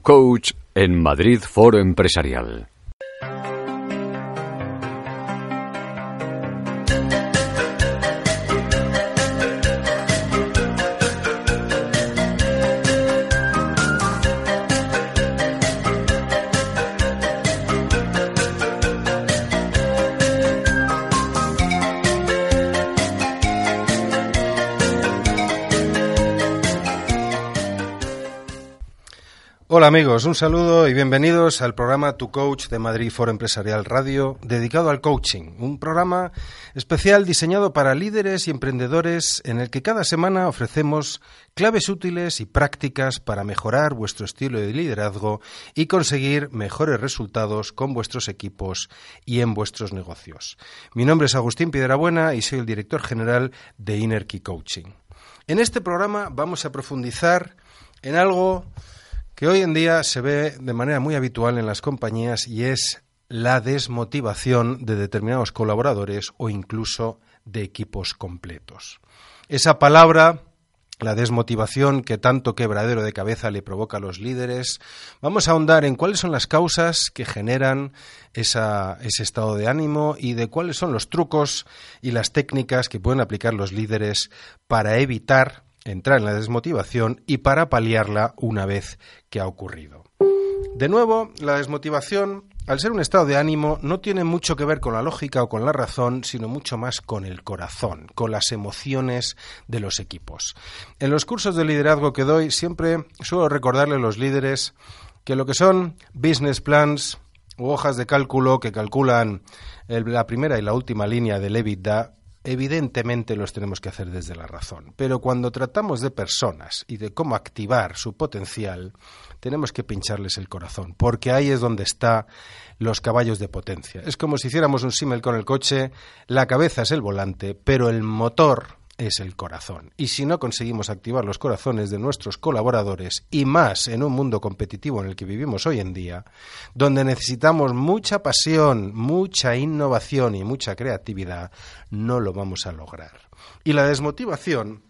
coach en Madrid Foro Empresarial. Hola amigos, un saludo y bienvenidos al programa Tu Coach de Madrid Foro Empresarial Radio, dedicado al coaching, un programa especial diseñado para líderes y emprendedores en el que cada semana ofrecemos claves útiles y prácticas para mejorar vuestro estilo de liderazgo y conseguir mejores resultados con vuestros equipos y en vuestros negocios. Mi nombre es Agustín Piedrabuena y soy el director general de Inner Key Coaching. En este programa vamos a profundizar en algo que hoy en día se ve de manera muy habitual en las compañías y es la desmotivación de determinados colaboradores o incluso de equipos completos. Esa palabra, la desmotivación que tanto quebradero de cabeza le provoca a los líderes, vamos a ahondar en cuáles son las causas que generan ese estado de ánimo y de cuáles son los trucos y las técnicas que pueden aplicar los líderes para evitar entrar en la desmotivación y para paliarla una vez que ha ocurrido. De nuevo, la desmotivación, al ser un estado de ánimo, no tiene mucho que ver con la lógica o con la razón, sino mucho más con el corazón, con las emociones de los equipos. En los cursos de liderazgo que doy, siempre suelo recordarle a los líderes que lo que son business plans u hojas de cálculo que calculan la primera y la última línea del EBITDA evidentemente los tenemos que hacer desde la razón. Pero cuando tratamos de personas y de cómo activar su potencial, tenemos que pincharles el corazón, porque ahí es donde están los caballos de potencia. Es como si hiciéramos un símil con el coche, la cabeza es el volante, pero el motor es el corazón. Y si no conseguimos activar los corazones de nuestros colaboradores, y más en un mundo competitivo en el que vivimos hoy en día, donde necesitamos mucha pasión, mucha innovación y mucha creatividad, no lo vamos a lograr. Y la desmotivación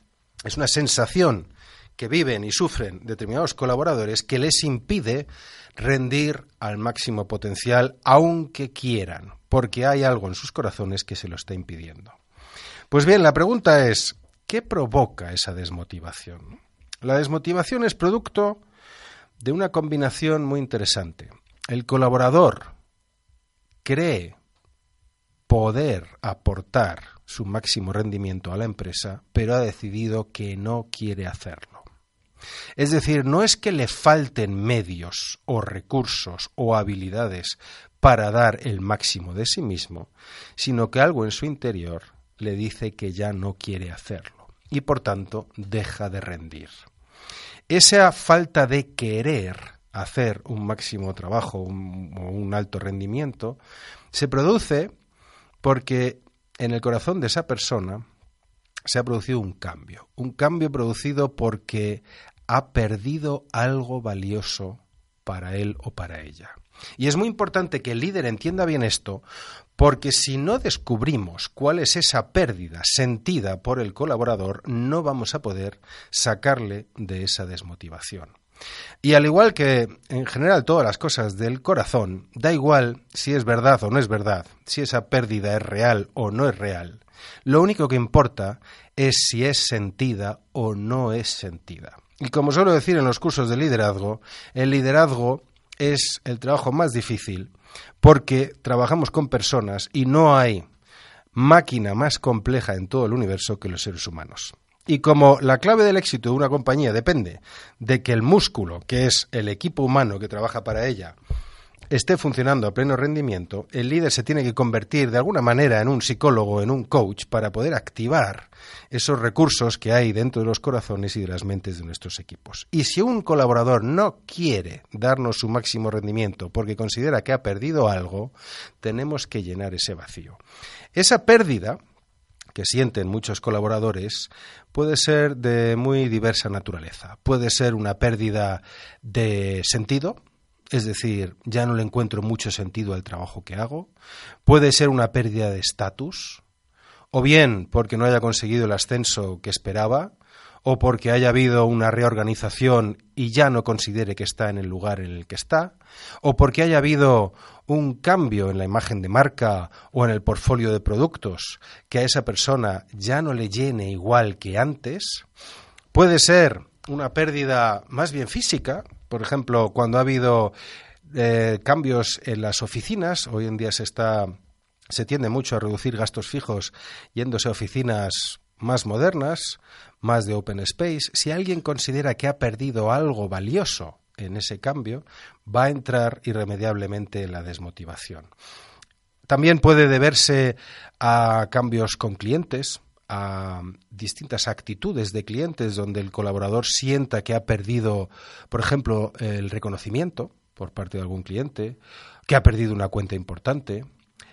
es una sensación que viven y sufren determinados colaboradores que les impide rendir al máximo potencial aunque quieran, porque hay algo en sus corazones que se lo está impidiendo. Pues bien, la pregunta es, ¿qué provoca esa desmotivación? La desmotivación es producto de una combinación muy interesante. El colaborador cree poder aportar su máximo rendimiento a la empresa, pero ha decidido que no quiere hacerlo. Es decir, no es que le falten medios o recursos o habilidades para dar el máximo de sí mismo, sino que algo en su interior le dice que ya no quiere hacerlo y por tanto deja de rendir. Esa falta de querer hacer un máximo trabajo o un alto rendimiento se produce porque en el corazón de esa persona se ha producido un cambio, un cambio producido porque ha perdido algo valioso para él o para ella. Y es muy importante que el líder entienda bien esto, porque si no descubrimos cuál es esa pérdida sentida por el colaborador, no vamos a poder sacarle de esa desmotivación. Y al igual que en general todas las cosas del corazón, da igual si es verdad o no es verdad, si esa pérdida es real o no es real. Lo único que importa es si es sentida o no es sentida. Y como suelo decir en los cursos de liderazgo, el liderazgo es el trabajo más difícil porque trabajamos con personas y no hay máquina más compleja en todo el universo que los seres humanos. Y como la clave del éxito de una compañía depende de que el músculo, que es el equipo humano que trabaja para ella, esté funcionando a pleno rendimiento, el líder se tiene que convertir de alguna manera en un psicólogo, en un coach, para poder activar esos recursos que hay dentro de los corazones y de las mentes de nuestros equipos. Y si un colaborador no quiere darnos su máximo rendimiento porque considera que ha perdido algo, tenemos que llenar ese vacío. Esa pérdida que sienten muchos colaboradores puede ser de muy diversa naturaleza. Puede ser una pérdida de sentido, es decir, ya no le encuentro mucho sentido al trabajo que hago. Puede ser una pérdida de estatus, o bien porque no haya conseguido el ascenso que esperaba, o porque haya habido una reorganización y ya no considere que está en el lugar en el que está, o porque haya habido un cambio en la imagen de marca o en el portfolio de productos que a esa persona ya no le llene igual que antes, puede ser una pérdida más bien física, por ejemplo, cuando ha habido eh, cambios en las oficinas, hoy en día se está se tiende mucho a reducir gastos fijos yéndose a oficinas más modernas, más de open space. Si alguien considera que ha perdido algo valioso en ese cambio, va a entrar irremediablemente en la desmotivación. También puede deberse a cambios con clientes, a distintas actitudes de clientes donde el colaborador sienta que ha perdido, por ejemplo, el reconocimiento por parte de algún cliente, que ha perdido una cuenta importante,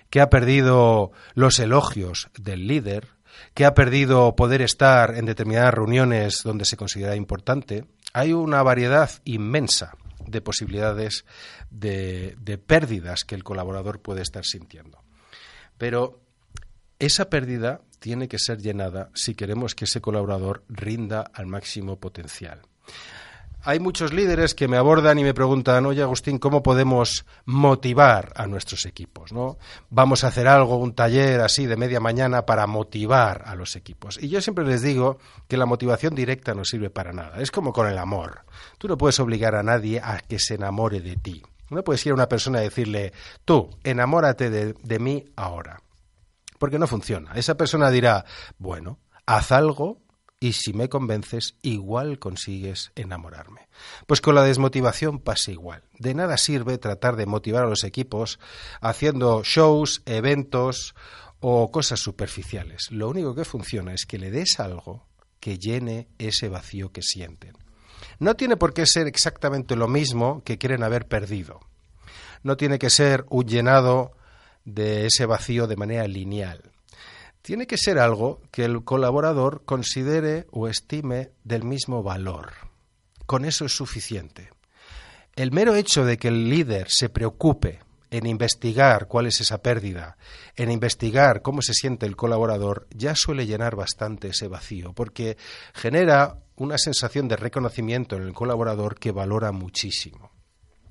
que ha perdido los elogios del líder, que ha perdido poder estar en determinadas reuniones donde se considera importante. Hay una variedad inmensa de posibilidades de, de pérdidas que el colaborador puede estar sintiendo. Pero esa pérdida tiene que ser llenada si queremos que ese colaborador rinda al máximo potencial. Hay muchos líderes que me abordan y me preguntan, oye Agustín, ¿cómo podemos motivar a nuestros equipos? ¿no? Vamos a hacer algo, un taller así de media mañana para motivar a los equipos. Y yo siempre les digo que la motivación directa no sirve para nada. Es como con el amor. Tú no puedes obligar a nadie a que se enamore de ti. No puedes ir a una persona y decirle, tú, enamórate de, de mí ahora porque no funciona. Esa persona dirá, bueno, haz algo y si me convences, igual consigues enamorarme. Pues con la desmotivación pasa igual. De nada sirve tratar de motivar a los equipos haciendo shows, eventos o cosas superficiales. Lo único que funciona es que le des algo que llene ese vacío que sienten. No tiene por qué ser exactamente lo mismo que quieren haber perdido. No tiene que ser un llenado de ese vacío de manera lineal. Tiene que ser algo que el colaborador considere o estime del mismo valor. Con eso es suficiente. El mero hecho de que el líder se preocupe en investigar cuál es esa pérdida, en investigar cómo se siente el colaborador, ya suele llenar bastante ese vacío, porque genera una sensación de reconocimiento en el colaborador que valora muchísimo.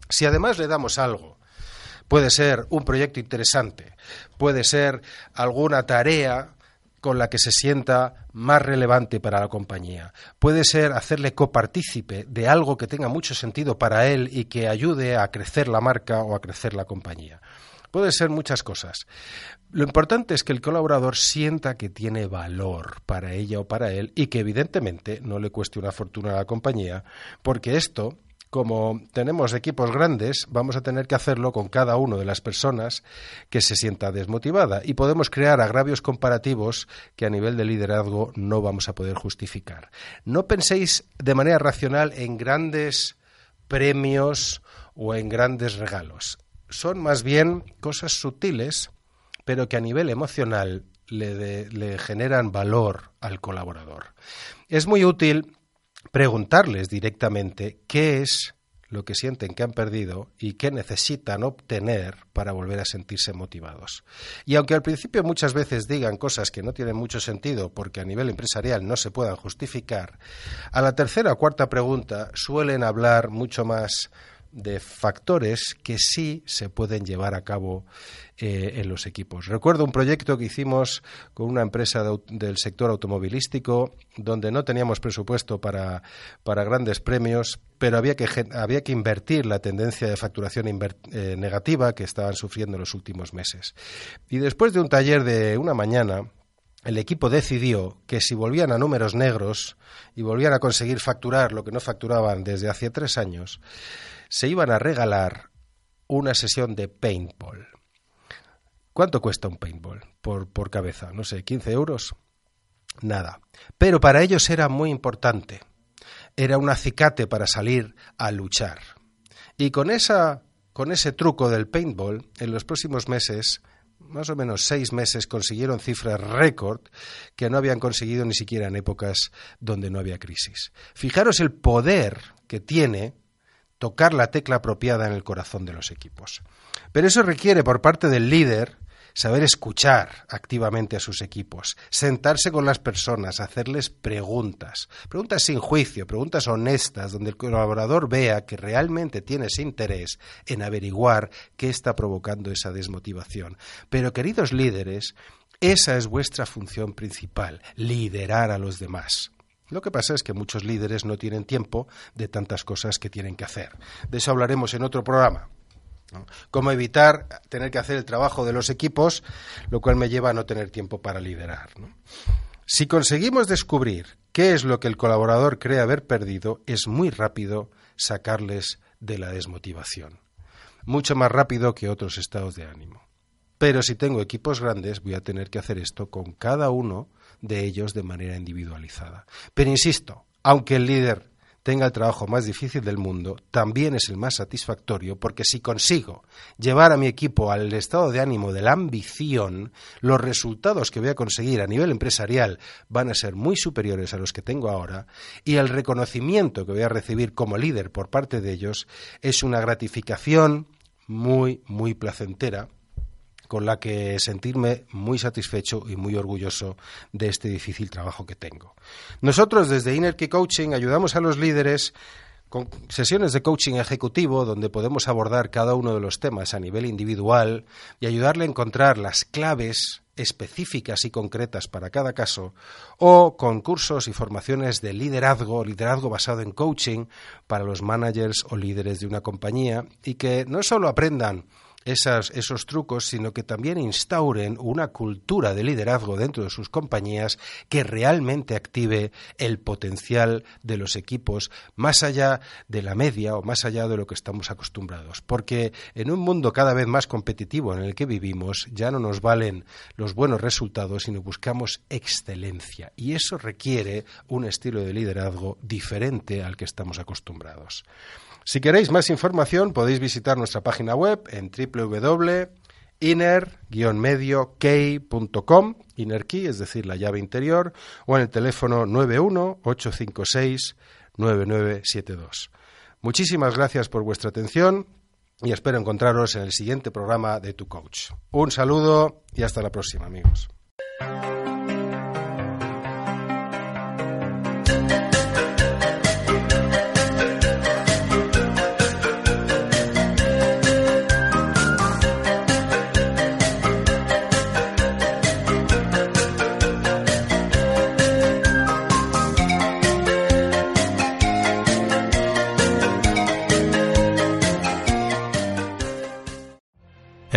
Si además le damos algo Puede ser un proyecto interesante, puede ser alguna tarea con la que se sienta más relevante para la compañía. Puede ser hacerle copartícipe de algo que tenga mucho sentido para él y que ayude a crecer la marca o a crecer la compañía. Puede ser muchas cosas. Lo importante es que el colaborador sienta que tiene valor para ella o para él y que evidentemente no le cueste una fortuna a la compañía, porque esto como tenemos equipos grandes, vamos a tener que hacerlo con cada una de las personas que se sienta desmotivada y podemos crear agravios comparativos que a nivel de liderazgo no vamos a poder justificar. No penséis de manera racional en grandes premios o en grandes regalos. Son más bien cosas sutiles, pero que a nivel emocional le, le generan valor al colaborador. Es muy útil preguntarles directamente qué es lo que sienten que han perdido y qué necesitan obtener para volver a sentirse motivados. Y aunque al principio muchas veces digan cosas que no tienen mucho sentido porque a nivel empresarial no se puedan justificar, a la tercera o cuarta pregunta suelen hablar mucho más de factores que sí se pueden llevar a cabo eh, en los equipos. Recuerdo un proyecto que hicimos con una empresa del sector automovilístico donde no teníamos presupuesto para, grandes premios, pero había que, había que invertir la tendencia de facturación eh, negativa que estaban sufriendo en los últimos meses. Y después de un taller de una mañana, el equipo decidió que si volvían a números negros y volvían a conseguir facturar lo que no facturaban desde hace tres años, se iban a regalar una sesión de paintball. ¿Cuánto cuesta un paintball por, por cabeza? No sé, 15 euros. Nada. Pero para ellos era muy importante. Era un acicate para salir a luchar. Y con, esa, con ese truco del paintball, en los próximos meses más o menos seis meses consiguieron cifras récord que no habían conseguido ni siquiera en épocas donde no había crisis. Fijaros el poder que tiene tocar la tecla apropiada en el corazón de los equipos. Pero eso requiere por parte del líder saber escuchar activamente a sus equipos, sentarse con las personas, hacerles preguntas, preguntas sin juicio, preguntas honestas, donde el colaborador vea que realmente tienes interés en averiguar qué está provocando esa desmotivación. Pero, queridos líderes, esa es vuestra función principal, liderar a los demás. Lo que pasa es que muchos líderes no tienen tiempo de tantas cosas que tienen que hacer. De eso hablaremos en otro programa. Cómo evitar tener que hacer el trabajo de los equipos, lo cual me lleva a no tener tiempo para liderar. Si conseguimos descubrir qué es lo que el colaborador cree haber perdido, es muy rápido sacarles de la desmotivación. Mucho más rápido que otros estados de ánimo. Pero si tengo equipos grandes, voy a tener que hacer esto con cada uno de ellos de manera individualizada. Pero insisto, aunque el líder tenga el trabajo más difícil del mundo, también es el más satisfactorio porque si consigo llevar a mi equipo al estado de ánimo de la ambición, los resultados que voy a conseguir a nivel empresarial van a ser muy superiores a los que tengo ahora y el reconocimiento que voy a recibir como líder por parte de ellos es una gratificación muy, muy placentera con la que sentirme muy satisfecho y muy orgulloso de este difícil trabajo que tengo. Nosotros desde Inner Key Coaching ayudamos a los líderes con sesiones de coaching ejecutivo donde podemos abordar cada uno de los temas a nivel individual y ayudarle a encontrar las claves específicas y concretas para cada caso, o con cursos y formaciones de liderazgo, liderazgo basado en coaching para los managers o líderes de una compañía, y que no solo aprendan esos trucos, sino que también instauren una cultura de liderazgo dentro de sus compañías que realmente active el potencial de los equipos más allá de la media o más allá de lo que estamos acostumbrados. Porque en un mundo cada vez más competitivo en el que vivimos, ya no nos valen los buenos resultados, sino buscamos excelencia. Y eso requiere un estilo de liderazgo diferente al que estamos acostumbrados. Si queréis más información podéis visitar nuestra página web en www.inner-medio-key.com, inner es decir, la llave interior, o en el teléfono 91-856-9972. Muchísimas gracias por vuestra atención y espero encontraros en el siguiente programa de Tu Coach. Un saludo y hasta la próxima, amigos.